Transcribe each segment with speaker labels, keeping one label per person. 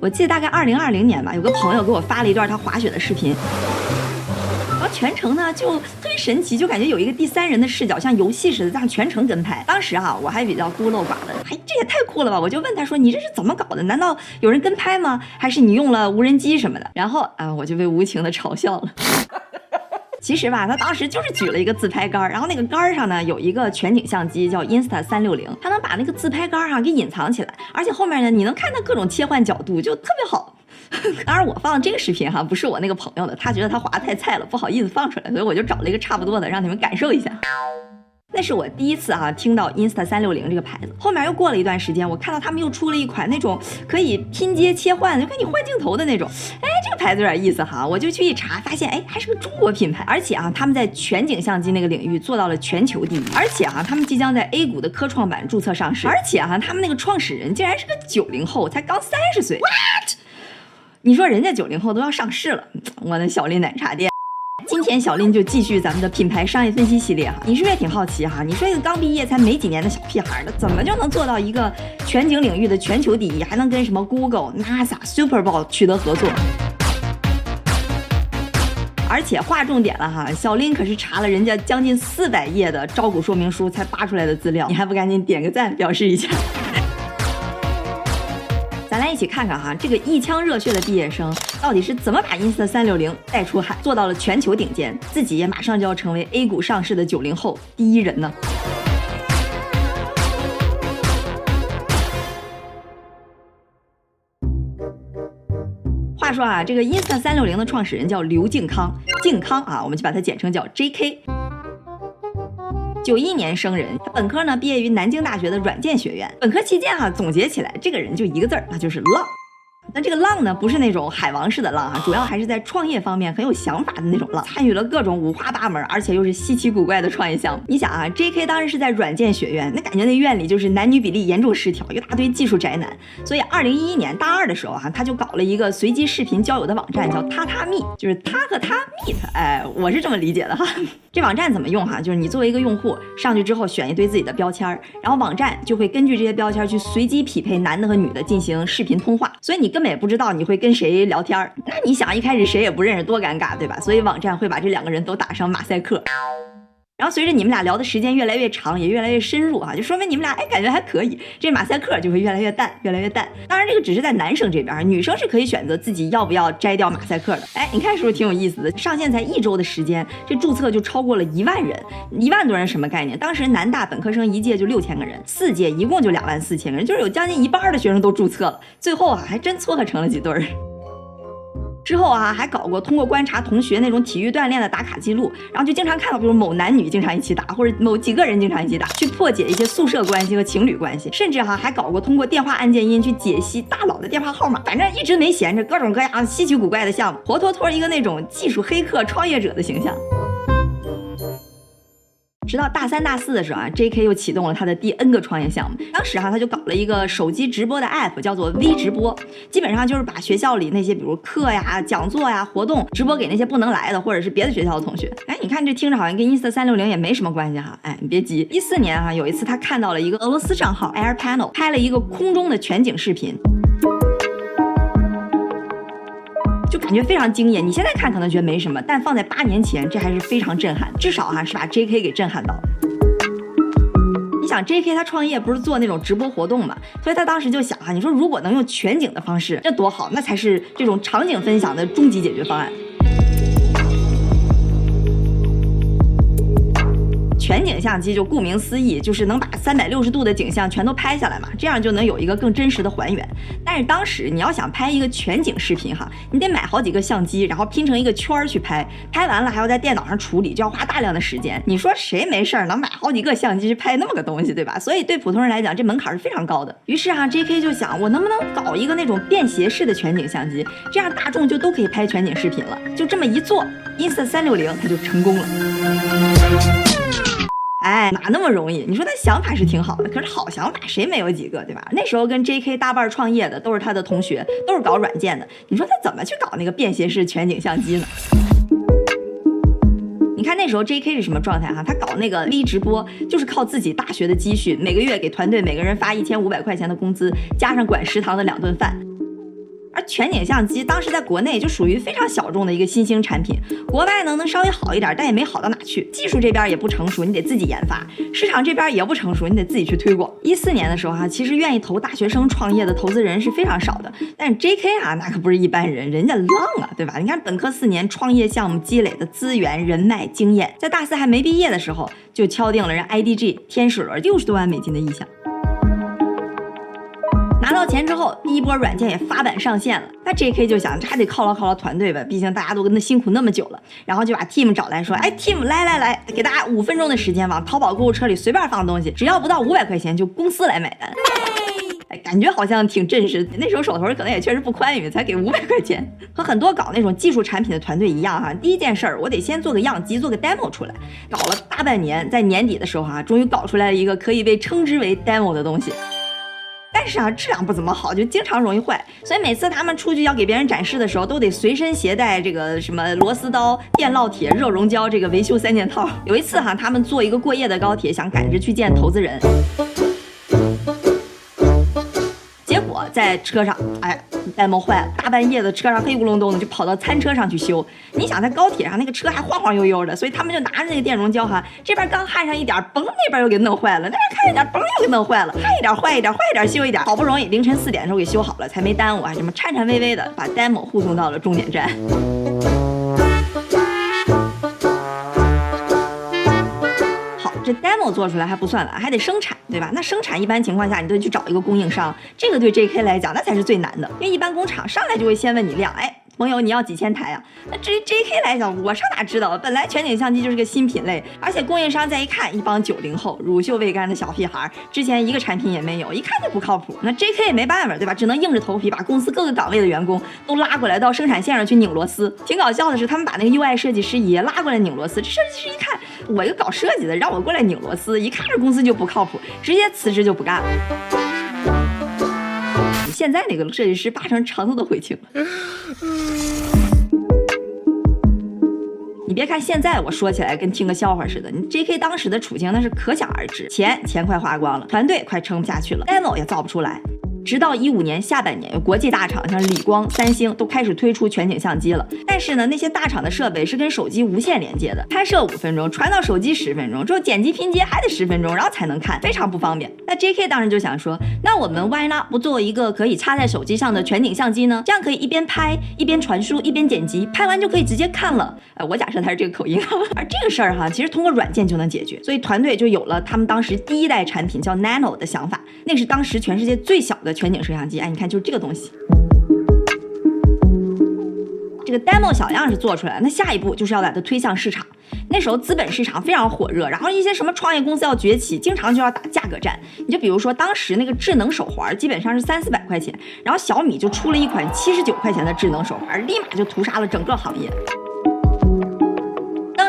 Speaker 1: 我记得大概二零二零年吧，有个朋友给我发了一段他滑雪的视频。然后全程呢就特别神奇，就感觉有一个第三人的视角，像游戏似的这样全程跟拍。当时啊，我还比较孤陋寡闻，哎，这也太酷了吧！我就问他说：“你这是怎么搞的？难道有人跟拍吗？还是你用了无人机什么的？”然后啊，我就被无情的嘲笑了。其实吧，他当时就是举了一个自拍杆，然后那个杆上呢有一个全景相机叫 Insta 三六零，它能把那个自拍杆哈给隐藏起来，而且后面呢你能看到各种切换角度，就特别好。当然，我放的这个视频哈，不是我那个朋友的，他觉得他滑太菜了，不好意思放出来，所以我就找了一个差不多的，让你们感受一下。那是我第一次啊听到 Insta 三六零这个牌子。后面又过了一段时间，我看到他们又出了一款那种可以拼接切换，就给你换镜头的那种。哎，这个牌子有点意思哈，我就去一查，发现哎还是个中国品牌，而且啊他们在全景相机那个领域做到了全球第一，而且啊他们即将在 A 股的科创板注册上市，而且哈他们那个创始人竟然是个九零后，才刚三十岁。What？你说人家九零后都要上市了，我的小林奶茶店。今天小林就继续咱们的品牌商业分析系列哈，你是不是也挺好奇哈？你说一个刚毕业才没几年的小屁孩的，怎么就能做到一个全景领域的全球第一，还能跟什么 Google、NASA、Super Bowl 取得合作？而且划重点了哈，小林可是查了人家将近四百页的招股说明书才扒出来的资料，你还不赶紧点个赞表示一下？一起看看哈，这个一腔热血的毕业生到底是怎么把 Insta 三六零带出海，做到了全球顶尖，自己也马上就要成为 A 股上市的九零后第一人呢？话说啊，这个 Insta 三六零的创始人叫刘敬康，敬康啊，我们就把它简称叫 J.K。九一年生人，他本科呢毕业于南京大学的软件学院。本科期间哈，总结起来，这个人就一个字儿，那就是浪。那这个浪呢，不是那种海王式的浪啊，主要还是在创业方面很有想法的那种浪，参与了各种五花八门，而且又是稀奇古怪的创业项目。你想啊，J.K. 当时是在软件学院，那感觉那院里就是男女比例严重失调，一大堆技术宅男。所以二零一一年大二的时候哈，他就搞了一个随机视频交友的网站，叫他他蜜，就是他和他 meet。哎，我是这么理解的哈。这网站怎么用哈？就是你作为一个用户上去之后，选一堆自己的标签，然后网站就会根据这些标签去随机匹配男的和女的进行视频通话，所以你跟根本也不知道你会跟谁聊天。那你想一开始谁也不认识，多尴尬，对吧？所以网站会把这两个人都打上马赛克。然后随着你们俩聊的时间越来越长，也越来越深入哈，就说明你们俩哎感觉还可以，这马赛克就会越来越淡，越来越淡。当然这个只是在男生这边，女生是可以选择自己要不要摘掉马赛克的。哎，你看是不是挺有意思的？上线才一周的时间，这注册就超过了一万人，一万多人什么概念？当时南大本科生一届就六千个人，四届一共就两万四千个人，就是有将近一半的学生都注册了，最后啊还真撮合成了几对儿。之后啊，还搞过通过观察同学那种体育锻炼的打卡记录，然后就经常看到，比如某男女经常一起打，或者某几个人经常一起打，去破解一些宿舍关系和情侣关系，甚至哈还搞过通过电话按键音去解析大佬的电话号码，反正一直没闲着，各种各样稀奇古怪的项目，活脱脱一个那种技术黑客创业者的形象。直到大三、大四的时候啊，J.K. 又启动了他的第 N 个创业项目。当时哈，他就搞了一个手机直播的 app，叫做 V 直播，基本上就是把学校里那些比如课呀、讲座呀、活动直播给那些不能来的或者是别的学校的同学。哎，你看这听着好像跟 Insta 三六零也没什么关系哈。哎，你别急，一四年啊，有一次他看到了一个俄罗斯账号 Air Panel 拍了一个空中的全景视频。感觉非常惊艳，你现在看可能觉得没什么，但放在八年前，这还是非常震撼，至少哈是把 J.K. 给震撼到。你想 J.K. 他创业不是做那种直播活动嘛，所以他当时就想哈，你说如果能用全景的方式，这多好，那才是这种场景分享的终极解决方案。全景相机就顾名思义，就是能把三百六十度的景象全都拍下来嘛，这样就能有一个更真实的还原。但是当时你要想拍一个全景视频哈，你得买好几个相机，然后拼成一个圈儿去拍，拍完了还要在电脑上处理，就要花大量的时间。你说谁没事儿能买好几个相机去拍那么个东西，对吧？所以对普通人来讲，这门槛是非常高的。于是哈，J.K. 就想，我能不能搞一个那种便携式的全景相机，这样大众就都可以拍全景视频了。就这么一做，Insta 三六零它就成功了。哎，哪那么容易？你说他想法是挺好的，可是好想法谁没有几个，对吧？那时候跟 J.K. 搭伴创业的都是他的同学，都是搞软件的。你说他怎么去搞那个便携式全景相机呢？你看那时候 J.K. 是什么状态哈？他搞那个 V 直播，就是靠自己大学的积蓄，每个月给团队每个人发一千五百块钱的工资，加上管食堂的两顿饭。全景相机当时在国内就属于非常小众的一个新兴产品，国外呢能稍微好一点，但也没好到哪去。技术这边也不成熟，你得自己研发；市场这边也不成熟，你得自己去推广。一四年的时候哈，其实愿意投大学生创业的投资人是非常少的，但是 J.K. 啊，那可不是一般人，人家浪啊，对吧？你看本科四年创业项目积累的资源、人脉、经验，在大四还没毕业的时候就敲定了人 IDG 天使轮六十多万美金的意向。拿到钱之后，第一波软件也发版上线了。那 J.K. 就想，这还得犒劳犒劳团队吧，毕竟大家都跟他辛苦那么久了。然后就把 Team 找来说，哎，Team 来来来，给大家五分钟的时间，往淘宝购物车里随便放东西，只要不到五百块钱，就公司来买单。哎，感觉好像挺真实。那时候手头可能也确实不宽裕，才给五百块钱。和很多搞那种技术产品的团队一样哈，第一件事儿我得先做个样机，做个 demo 出来。搞了大半年，在年底的时候哈，终于搞出来了一个可以被称之为 demo 的东西。但是啊，质量不怎么好，就经常容易坏。所以每次他们出去要给别人展示的时候，都得随身携带这个什么螺丝刀、电烙铁、热熔胶这个维修三件套。有一次哈，他们坐一个过夜的高铁，想赶着去见投资人。在车上，哎，demo 坏了，大半夜的车上黑咕隆咚的，就跑到餐车上去修。你想在高铁上那个车还晃晃悠悠的，所以他们就拿着那个电容胶哈，这边刚焊上一点，嘣，那边又给弄坏了，那边焊一点，嘣，又给弄坏了，焊一点坏一点，坏一点修一点，好不容易凌晨四点的时候给修好了，才没耽误啊，什么颤颤巍巍的把 demo 护送到了终点站。Demo 做出来还不算完，还得生产，对吧？那生产一般情况下你都得去找一个供应商，这个对 JK 来讲那才是最难的，因为一般工厂上来就会先问你量，哎。朋友，你要几千台啊？那至于 J K 来讲，我上哪知道？本来全景相机就是个新品类，而且供应商再一看，一帮九零后乳臭未干的小屁孩，之前一个产品也没有，一看就不靠谱。那 J K 也没办法，对吧？只能硬着头皮把公司各个岗位的员工都拉过来到生产线上去拧螺丝。挺搞笑的是，他们把那个 U I 设计师也拉过来拧螺丝。这设计师一看，我一个搞设计的，让我过来拧螺丝，一看这公司就不靠谱，直接辞职就不干了。现在那个设计师八成肠子都悔青了。你别看现在我说起来跟听个笑话似的，你 J.K. 当时的处境那是可想而知，钱钱快花光了，团队快撑不下去了，demo 也造不出来。直到一五年下半年，国际大厂像理光、三星都开始推出全景相机了。但是呢，那些大厂的设备是跟手机无线连接的，拍摄五分钟，传到手机十分钟，之后剪辑拼接还得十分钟，然后才能看，非常不方便。那 J.K. 当时就想说，那我们 Why not 不做一个可以插在手机上的全景相机呢？这样可以一边拍一边传输一边剪辑，拍完就可以直接看了。呃，我假设他是这个口音。而这个事儿哈，其实通过软件就能解决，所以团队就有了他们当时第一代产品叫 Nano 的想法，那是当时全世界最小的。全景摄像机，哎，你看，就是这个东西。这个 demo 小样是做出来，那下一步就是要把它推向市场。那时候资本市场非常火热，然后一些什么创业公司要崛起，经常就要打价格战。你就比如说，当时那个智能手环基本上是三四百块钱，然后小米就出了一款七十九块钱的智能手环，立马就屠杀了整个行业。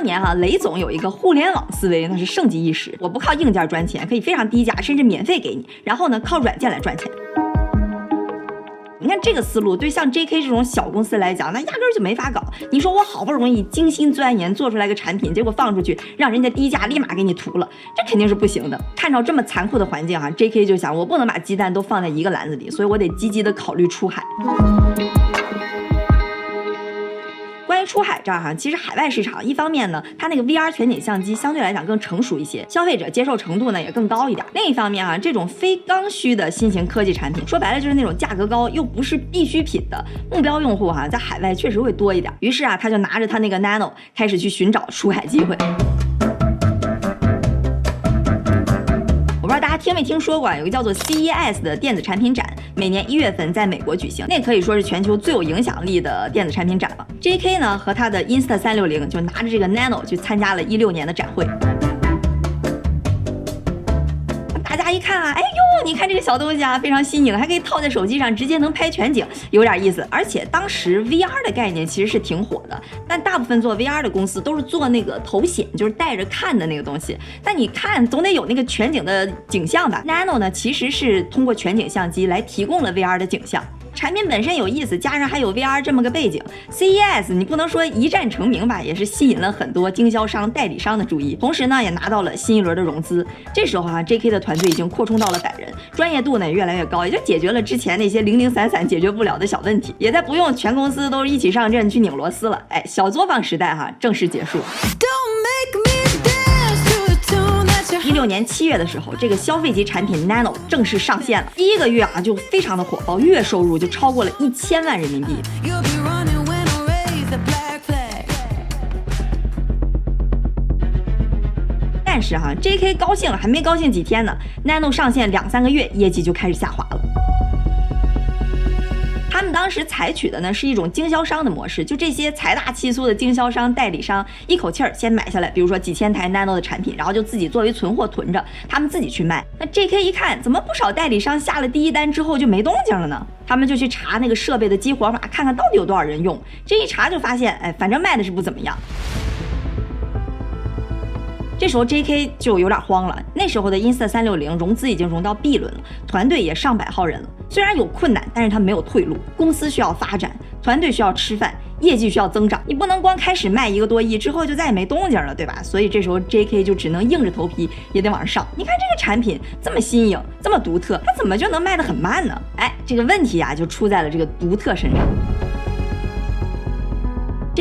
Speaker 1: 当年哈，雷总有一个互联网思维，那是盛极一时。我不靠硬件赚钱，可以非常低价，甚至免费给你，然后呢，靠软件来赚钱。你看这个思路，对像 J.K. 这种小公司来讲，那压根儿就没法搞。你说我好不容易精心钻研做出来个产品，结果放出去让人家低价立马给你涂了，这肯定是不行的。看到这么残酷的环境哈，J.K. 就想我不能把鸡蛋都放在一个篮子里，所以我得积极的考虑出海。出海这儿哈，其实海外市场一方面呢，它那个 VR 全景相机相对来讲更成熟一些，消费者接受程度呢也更高一点。另一方面哈，这种非刚需的新型科技产品，说白了就是那种价格高又不是必需品的目标用户哈，在海外确实会多一点。于是啊，他就拿着他那个 Nano 开始去寻找出海机会。听没听说过啊，有个叫做 CES 的电子产品展，每年一月份在美国举行，那可以说是全球最有影响力的电子产品展了。J.K. 呢和他的 Insta 三六零就拿着这个 Nano 去参加了一六年的展会。大家一看啊，哎呦，你看这个小东西啊，非常新颖，还可以套在手机上，直接能拍全景，有点意思。而且当时 VR 的概念其实是挺火的，但大部分做 VR 的公司都是做那个头显，就是带着看的那个东西。但你看总得有那个全景的景象吧？Nano 呢，其实是通过全景相机来提供了 VR 的景象。产品本身有意思，加上还有 VR 这么个背景，CES 你不能说一战成名吧，也是吸引了很多经销商、代理商的注意，同时呢也拿到了新一轮的融资。这时候啊，JK 的团队已经扩充到了百人，专业度呢也越来越高，也就解决了之前那些零零散散解决不了的小问题，也在不用全公司都一起上阵去拧螺丝了。哎，小作坊时代哈正式结束。Don't make 一六年七月的时候，这个消费级产品 Nano 正式上线了。第一个月啊，就非常的火爆，月收入就超过了一千万人民币。但是哈，JK 高兴了，还没高兴几天呢，Nano 上线两三个月，业绩就开始下滑了。当时采取的呢是一种经销商的模式，就这些财大气粗的经销商、代理商，一口气儿先买下来，比如说几千台 Nano 的产品，然后就自己作为存货囤着，他们自己去卖。那 JK 一看，怎么不少代理商下了第一单之后就没动静了呢？他们就去查那个设备的激活码，看看到底有多少人用。这一查就发现，哎，反正卖的是不怎么样。这时候 J.K. 就有点慌了。那时候的 Insta 三六零融资已经融到 B 轮了，团队也上百号人了。虽然有困难，但是他没有退路。公司需要发展，团队需要吃饭，业绩需要增长。你不能光开始卖一个多亿之后就再也没动静了，对吧？所以这时候 J.K. 就只能硬着头皮也得往上上。你看这个产品这么新颖，这么独特，它怎么就能卖得很慢呢？哎，这个问题啊就出在了这个独特身上。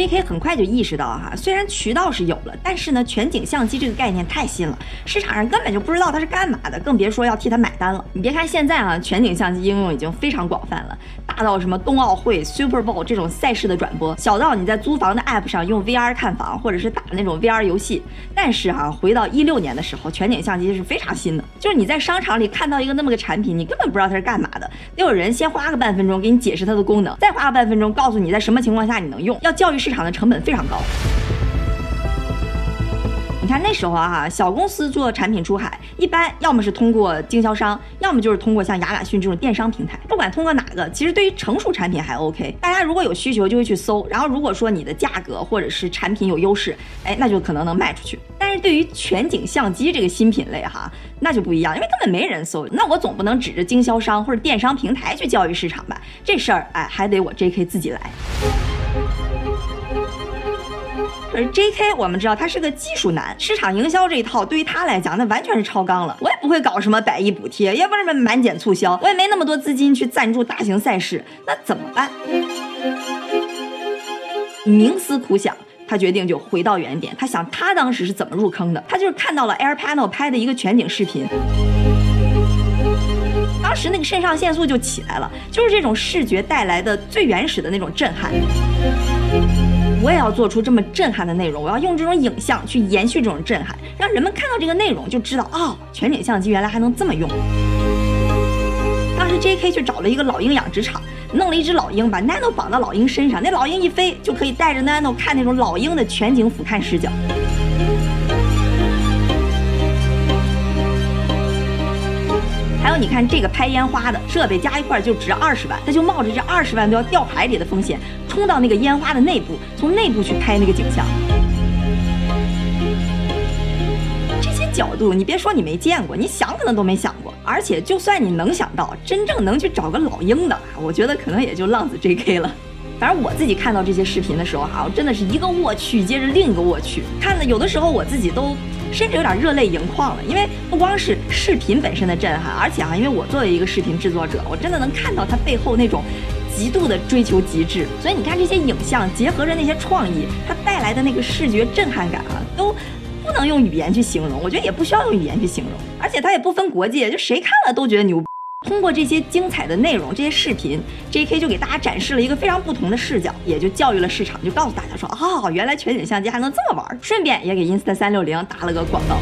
Speaker 1: J.K. 很快就意识到哈，虽然渠道是有了，但是呢，全景相机这个概念太新了，市场上根本就不知道它是干嘛的，更别说要替它买单了。你别看现在啊，全景相机应用已经非常广泛了，大到什么冬奥会、Super Bowl 这种赛事的转播，小到你在租房的 App 上用 VR 看房，或者是打那种 VR 游戏。但是哈，回到一六年的时候，全景相机是非常新的，就是你在商场里看到一个那么个产品，你根本不知道它是干嘛的，得有人先花个半分钟给你解释它的功能，再花个半分钟告诉你在什么情况下你能用，要教育。市市场的成本非常高。你看那时候啊，小公司做产品出海，一般要么是通过经销商，要么就是通过像亚马逊这种电商平台。不管通过哪个，其实对于成熟产品还 OK。大家如果有需求就会去搜，然后如果说你的价格或者是产品有优势，哎，那就可能能卖出去。但是对于全景相机这个新品类哈，那就不一样，因为根本没人搜。那我总不能指着经销商或者电商平台去教育市场吧？这事儿哎，还得我 JK 自己来。而 J.K. 我们知道他是个技术男，市场营销这一套对于他来讲那完全是超纲了。我也不会搞什么百亿补贴，也不是什么满减促销，我也没那么多资金去赞助大型赛事，那怎么办？冥思苦想，他决定就回到原点。他想他当时是怎么入坑的？他就是看到了 Air Panel 拍的一个全景视频，当时那个肾上腺素就起来了，就是这种视觉带来的最原始的那种震撼。我也要做出这么震撼的内容，我要用这种影像去延续这种震撼，让人们看到这个内容就知道，哦，全景相机原来还能这么用。当时 J.K. 去找了一个老鹰养殖场，弄了一只老鹰，把 Nano 绑到老鹰身上，那老鹰一飞就可以带着 Nano 看那种老鹰的全景俯瞰视角。还有，你看这个拍烟花的设备加一块就值二十万，他就冒着这二十万都要掉海里的风险，冲到那个烟花的内部，从内部去拍那个景象。这些角度，你别说你没见过，你想可能都没想过。而且，就算你能想到，真正能去找个老鹰的，我觉得可能也就浪子 J.K. 了。反正我自己看到这些视频的时候，哈，我真的是一个我去接着另一个我去，看的有的时候我自己都。甚至有点热泪盈眶了，因为不光是视频本身的震撼，而且啊，因为我作为一个视频制作者，我真的能看到他背后那种极度的追求极致。所以你看这些影像结合着那些创意，它带来的那个视觉震撼感啊，都不能用语言去形容。我觉得也不需要用语言去形容，而且它也不分国界，就谁看了都觉得牛。通过这些精彩的内容，这些视频，J.K. 就给大家展示了一个非常不同的视角，也就教育了市场，就告诉大家说，哦，原来全景相机还能这么玩，顺便也给 Insta 三六零打了个广告。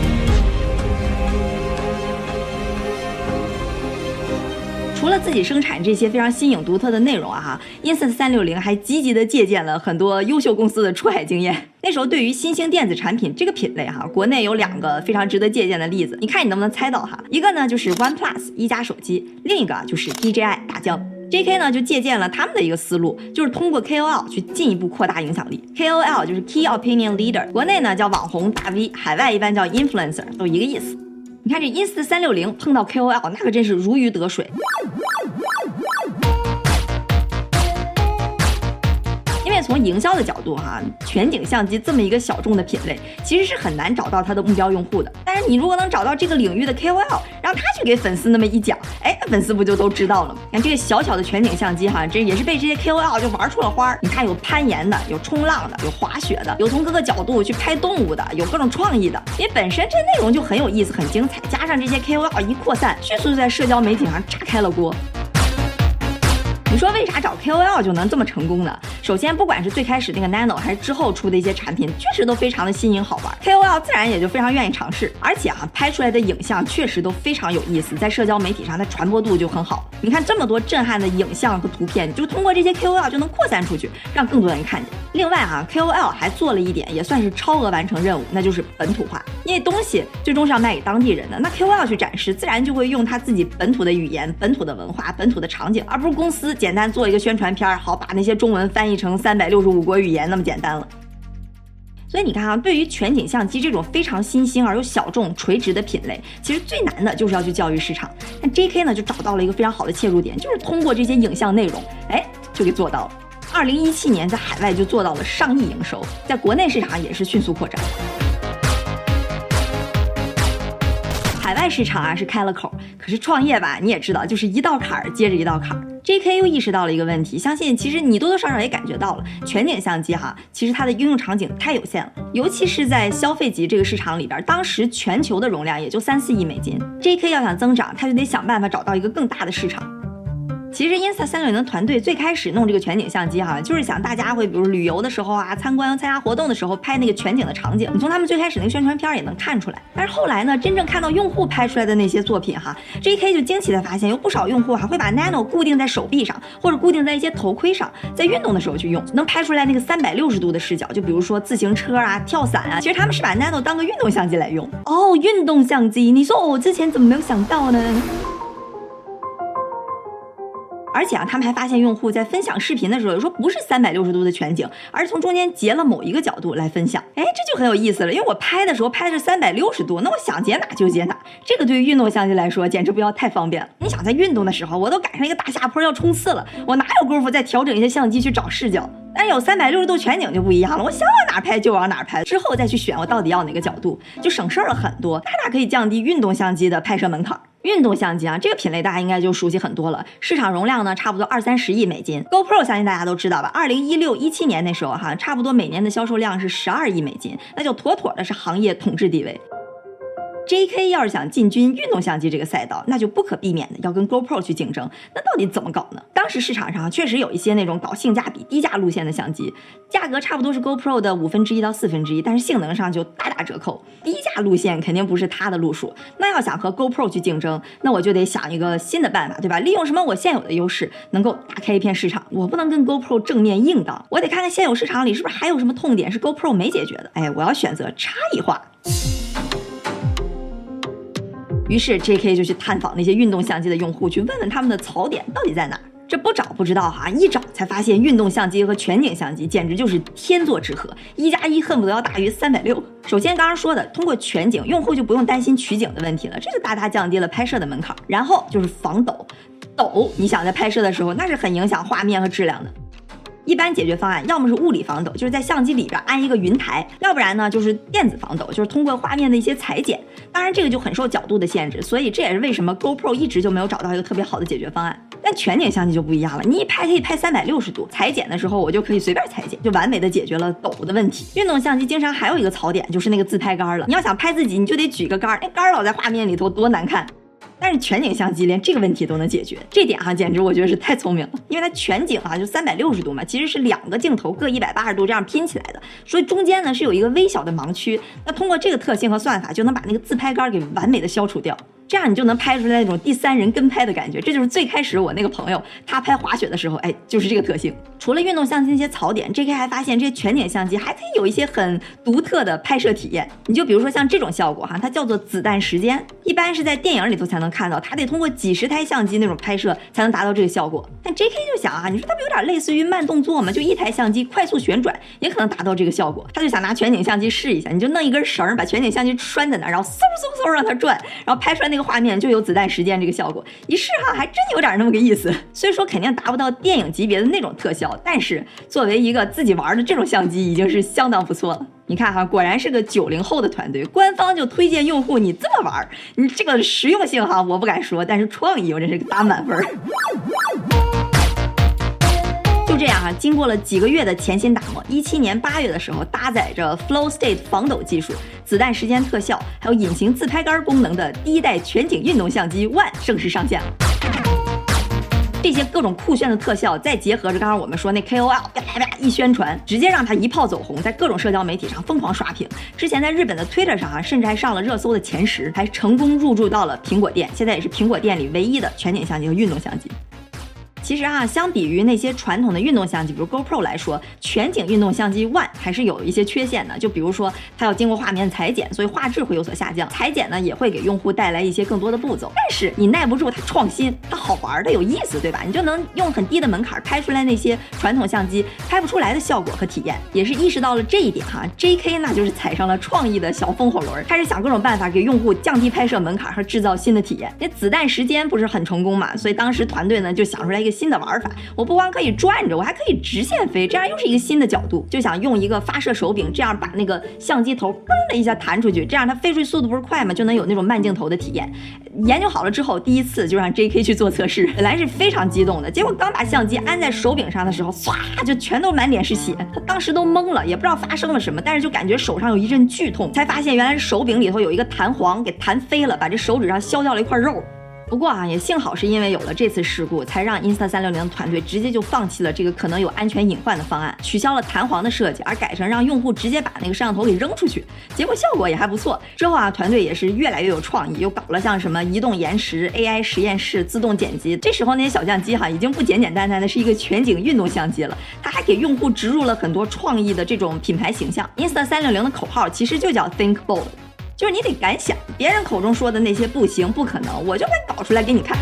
Speaker 1: 除了自己生产这些非常新颖独特的内容啊哈，Insta 三六零还积极的借鉴了很多优秀公司的出海经验。那时候对于新兴电子产品这个品类哈，国内有两个非常值得借鉴的例子，你看你能不能猜到哈？一个呢就是 OnePlus 一加手机，另一个就是 DJI 大疆。JK 呢就借鉴了他们的一个思路，就是通过 KOL 去进一步扩大影响力。KOL 就是 Key Opinion Leader，国内呢叫网红大 V，海外一般叫 Influencer，都一个意思。你看这 Inst 三六零碰到 KOL，那可真是如鱼得水。为从营销的角度哈，全景相机这么一个小众的品类，其实是很难找到它的目标用户的。但是你如果能找到这个领域的 KOL，让他去给粉丝那么一讲，哎，粉丝不就都知道了吗？看这个小小的全景相机哈，这也是被这些 KOL 就玩出了花。你看有攀岩的，有冲浪的，有滑雪的，有从各个角度去拍动物的，有各种创意的。因为本身这内容就很有意思、很精彩，加上这些 KOL 一扩散，迅速就在社交媒体上炸开了锅。你说为啥找 KOL 就能这么成功呢？首先，不管是最开始那个 Nano，还是之后出的一些产品，确实都非常的新颖好玩，KOL 自然也就非常愿意尝试。而且啊，拍出来的影像确实都非常有意思，在社交媒体上它传播度就很好。你看这么多震撼的影像和图片，就通过这些 KOL 就能扩散出去，让更多人看见。另外啊，KOL 还做了一点，也算是超额完成任务，那就是本土化。因为东西最终是要卖给当地人的，那 KOL 去展示，自然就会用他自己本土的语言、本土的文化、本土的场景，而不是公司简单做一个宣传片儿，好把那些中文翻译成三百六十五国语言那么简单了。所以你看啊，对于全景相机这种非常新兴而又小众、垂直的品类，其实最难的就是要去教育市场。那 JK 呢，就找到了一个非常好的切入点，就是通过这些影像内容，哎，就给做到了。二零一七年在海外就做到了上亿营收，在国内市场也是迅速扩张。海外市场啊是开了口，可是创业吧，你也知道，就是一道坎儿接着一道坎儿。J.K. 又意识到了一个问题，相信其实你多多少少也感觉到了，全景相机哈，其实它的应用场景太有限了，尤其是在消费级这个市场里边，当时全球的容量也就三四亿美金，J.K. 要想增长，他就得想办法找到一个更大的市场。其实 Insta 三六零团队最开始弄这个全景相机哈，就是想大家会比如旅游的时候啊，参观参加活动的时候拍那个全景的场景。你从他们最开始那个宣传片也能看出来。但是后来呢，真正看到用户拍出来的那些作品哈，JK 就惊奇的发现，有不少用户还会把 Nano 固定在手臂上，或者固定在一些头盔上，在运动的时候去用，能拍出来那个三百六十度的视角。就比如说自行车啊、跳伞啊，其实他们是把 Nano 当个运动相机来用。哦，运动相机，你说我之前怎么没有想到呢？而且啊，他们还发现用户在分享视频的时候，有时候不是三百六十度的全景，而是从中间截了某一个角度来分享。哎，这就很有意思了，因为我拍的时候拍的是三百六十度，那我想截哪就截哪。这个对于运动相机来说，简直不要太方便了。你想在运动的时候，我都赶上一个大下坡要冲刺了，我哪有功夫再调整一些相机去找视角？但有三百六十度全景就不一样了，我想往哪拍就往哪拍，之后再去选我到底要哪个角度，就省事儿了很多，大大可以降低运动相机的拍摄门槛。运动相机啊，这个品类大家应该就熟悉很多了。市场容量呢，差不多二三十亿美金。GoPro 相信大家都知道吧？二零一六一七年那时候哈，差不多每年的销售量是十二亿美金，那就妥妥的是行业统治地位。J.K. 要是想进军运动相机这个赛道，那就不可避免的要跟 GoPro 去竞争。那到底怎么搞呢？当时市场上确实有一些那种搞性价比、低价路线的相机，价格差不多是 GoPro 的五分之一到四分之一，但是性能上就大打折扣。低价路线肯定不是它的路数。那要想和 GoPro 去竞争，那我就得想一个新的办法，对吧？利用什么我现有的优势，能够打开一片市场。我不能跟 GoPro 正面硬刚，我得看看现有市场里是不是还有什么痛点是 GoPro 没解决的。哎，我要选择差异化。于是 J.K. 就去探访那些运动相机的用户，去问问他们的槽点到底在哪儿。这不找不知道哈，一找才发现运动相机和全景相机简直就是天作之合，一加一恨不得要大于三百六。首先刚刚说的，通过全景，用户就不用担心取景的问题了，这就大大降低了拍摄的门槛。然后就是防抖，抖，你想在拍摄的时候，那是很影响画面和质量的。一般解决方案，要么是物理防抖，就是在相机里边安一个云台；要不然呢，就是电子防抖，就是通过画面的一些裁剪。当然，这个就很受角度的限制，所以这也是为什么 GoPro 一直就没有找到一个特别好的解决方案。但全景相机就不一样了，你一拍可以拍三百六十度，裁剪的时候我就可以随便裁剪，就完美的解决了抖的问题。运动相机经常还有一个槽点，就是那个自拍杆了。你要想拍自己，你就得举个杆，那杆老在画面里头多难看。但是全景相机连这个问题都能解决，这点哈简直我觉得是太聪明了。因为它全景啊就三百六十度嘛，其实是两个镜头各一百八十度这样拼起来的，所以中间呢是有一个微小的盲区。那通过这个特性和算法，就能把那个自拍杆给完美的消除掉。这样你就能拍出来那种第三人跟拍的感觉，这就是最开始我那个朋友他拍滑雪的时候，哎，就是这个特性。除了运动相机那些槽点，J.K. 还发现这些全景相机还可以有一些很独特的拍摄体验。你就比如说像这种效果哈，它叫做子弹时间，一般是在电影里头才能看到，它得通过几十台相机那种拍摄才能达到这个效果。但 J.K. 就想啊，你说它不有点类似于慢动作吗？就一台相机快速旋转也可能达到这个效果。他就想拿全景相机试一下，你就弄一根绳把全景相机拴在那儿，然后嗖嗖嗖让它转，然后拍出来那。这个画面就有子弹时间这个效果，一试哈还真有点那么个意思。虽说肯定达不到电影级别的那种特效，但是作为一个自己玩的这种相机，已经是相当不错了。你看哈，果然是个九零后的团队，官方就推荐用户你这么玩，你这个实用性哈我不敢说，但是创意我真是打满分。这样哈，经过了几个月的潜心打磨，一七年八月的时候，搭载着 Flow State 防抖技术、子弹时间特效，还有隐形自拍杆功能的第一代全景运动相机 One 正式上线了。这些各种酷炫的特效，再结合着刚刚我们说那 KOL 啪啪啪一宣传，直接让它一炮走红，在各种社交媒体上疯狂刷屏。之前在日本的 Twitter 上啊，甚至还上了热搜的前十，还成功入驻到了苹果店，现在也是苹果店里唯一的全景相机和运动相机。其实啊，相比于那些传统的运动相机，比如 GoPro 来说，全景运动相机 One 还是有一些缺陷的。就比如说，它要经过画面裁剪，所以画质会有所下降。裁剪呢，也会给用户带来一些更多的步骤。但是你耐不住它创新，它好玩的有意思，对吧？你就能用很低的门槛拍出来那些传统相机拍不出来的效果和体验。也是意识到了这一点哈，JK 那就是踩上了创意的小风火轮，开始想各种办法给用户降低拍摄门槛和制造新的体验。那子弹时间不是很成功嘛？所以当时团队呢就想出来一个。新的玩法，我不光可以转着，我还可以直线飞，这样又是一个新的角度。就想用一个发射手柄，这样把那个相机头噔的一下弹出去，这样它飞出去速度不是快吗？就能有那种慢镜头的体验。研究好了之后，第一次就让 J.K. 去做测试，本来是非常激动的，结果刚把相机安在手柄上的时候，唰就全都满脸是血，他当时都懵了，也不知道发生了什么，但是就感觉手上有一阵剧痛，才发现原来是手柄里头有一个弹簧给弹飞了，把这手指上削掉了一块肉。不过啊，也幸好是因为有了这次事故，才让 Insta360 团队直接就放弃了这个可能有安全隐患的方案，取消了弹簧的设计，而改成让用户直接把那个摄像头给扔出去。结果效果也还不错。之后啊，团队也是越来越有创意，又搞了像什么移动延时、AI 实验室、自动剪辑。这时候那些小相机哈，已经不简简单单的是一个全景运动相机了，它还给用户植入了很多创意的这种品牌形象。Insta360 的口号其实就叫 Think Bold。就是你得敢想，别人口中说的那些不行、不可能，我就敢搞出来给你看。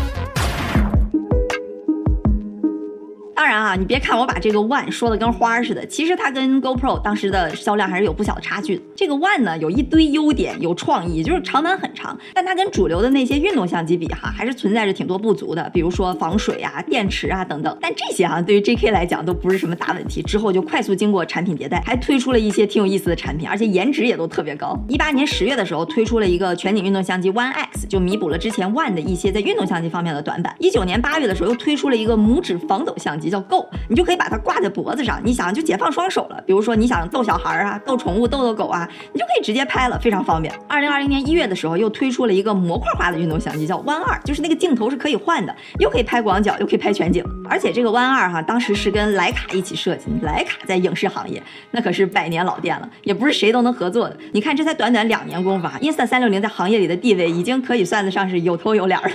Speaker 1: 当然啊，你别看我把这个 One 说的跟花似的，其实它跟 GoPro 当时的销量还是有不小的差距的。这个 One 呢，有一堆优点，有创意，就是长短很长，但它跟主流的那些运动相机比哈，还是存在着挺多不足的，比如说防水啊、电池啊等等。但这些哈，对于 JK 来讲都不是什么大问题。之后就快速经过产品迭代，还推出了一些挺有意思的产品，而且颜值也都特别高。一八年十月的时候，推出了一个全景运动相机 One X，就弥补了之前 One 的一些在运动相机方面的短板。一九年八月的时候，又推出了一个拇指防抖相机。叫 Go，你就可以把它挂在脖子上，你想就解放双手了。比如说你想逗小孩啊，逗宠物，逗逗狗啊，你就可以直接拍了，非常方便。二零二零年一月的时候，又推出了一个模块化的运动相机，叫 One 二，就是那个镜头是可以换的，又可以拍广角，又可以拍全景。而且这个 One 二哈，当时是跟徕卡一起设计，徕卡在影视行业那可是百年老店了，也不是谁都能合作的。你看这才短短两年功夫啊，Insta 三六零在行业里的地位已经可以算得上是有头有脸了。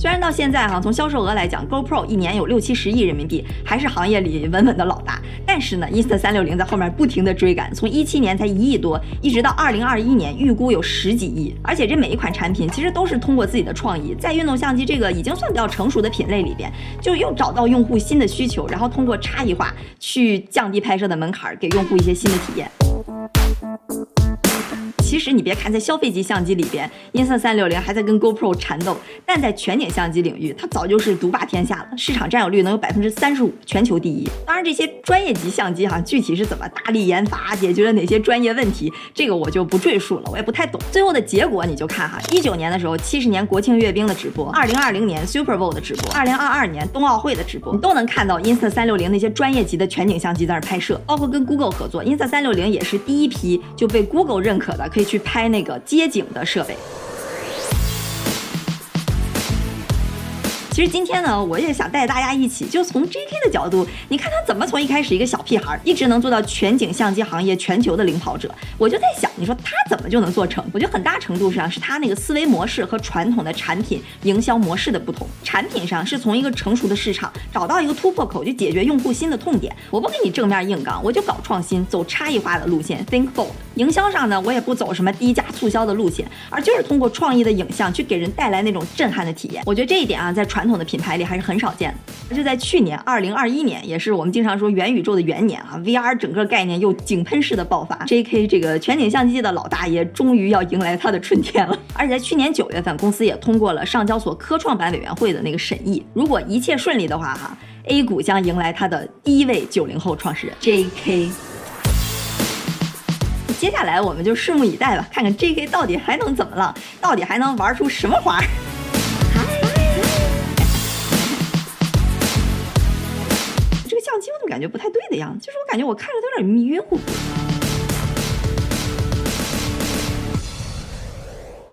Speaker 1: 虽然到现在哈，从销售额来讲，GoPro 一年有六七十亿人民币，还是行业里稳稳的老大。但是呢，Insta 三六零在后面不停的追赶，从一七年才一亿多，一直到二零二一年预估有十几亿。而且这每一款产品其实都是通过自己的创意，在运动相机这个已经算比较成熟的品类里边，就又找到用户新的需求，然后通过差异化去降低拍摄的门槛，给用户一些新的体验。其实你别看在消费级相机里边，Insta 三六零还在跟 GoPro 缠斗，但在全景相机领域，它早就是独霸天下了，市场占有率能有百分之三十五，全球第一。当然，这些专业级相机哈，具体是怎么大力研发，解决了哪些专业问题，这个我就不赘述了，我也不太懂。最后的结果你就看哈，一九年的时候，七十年国庆阅兵的直播，二零二零年 Super Bowl 的直播，二零二二年冬奥会的直播，你都能看到 Insta 三六零那些专业级的全景相机在那拍摄，包括跟 Google 合作，Insta 三六零也是第一批就被 Google 认可的。可以去拍那个街景的设备。其实今天呢，我也想带大家一起，就从 JK 的角度，你看他怎么从一开始一个小屁孩，一直能做到全景相机行业全球的领跑者。我就在想，你说他怎么就能做成？我觉得很大程度上是他那个思维模式和传统的产品营销模式的不同。产品上是从一个成熟的市场找到一个突破口，去解决用户新的痛点。我不跟你正面硬刚，我就搞创新，走差异化的路线，think bold。营销上呢，我也不走什么低价促销的路线，而就是通过创意的影像去给人带来那种震撼的体验。我觉得这一点啊，在传统统的品牌里还是很少见的。而就在去年，二零二一年，也是我们经常说元宇宙的元年啊，VR 整个概念又井喷式的爆发。J.K. 这个全景相机的老大爷终于要迎来他的春天了。而且在去年九月份，公司也通过了上交所科创板委员会的那个审议。如果一切顺利的话，哈，A 股将迎来它的第一位九零后创始人 J.K. 接下来我们就拭目以待吧，看看 J.K. 到底还能怎么了，到底还能玩出什么花？感觉不太对的样子？就是我感觉我看着都有点晕乎乎。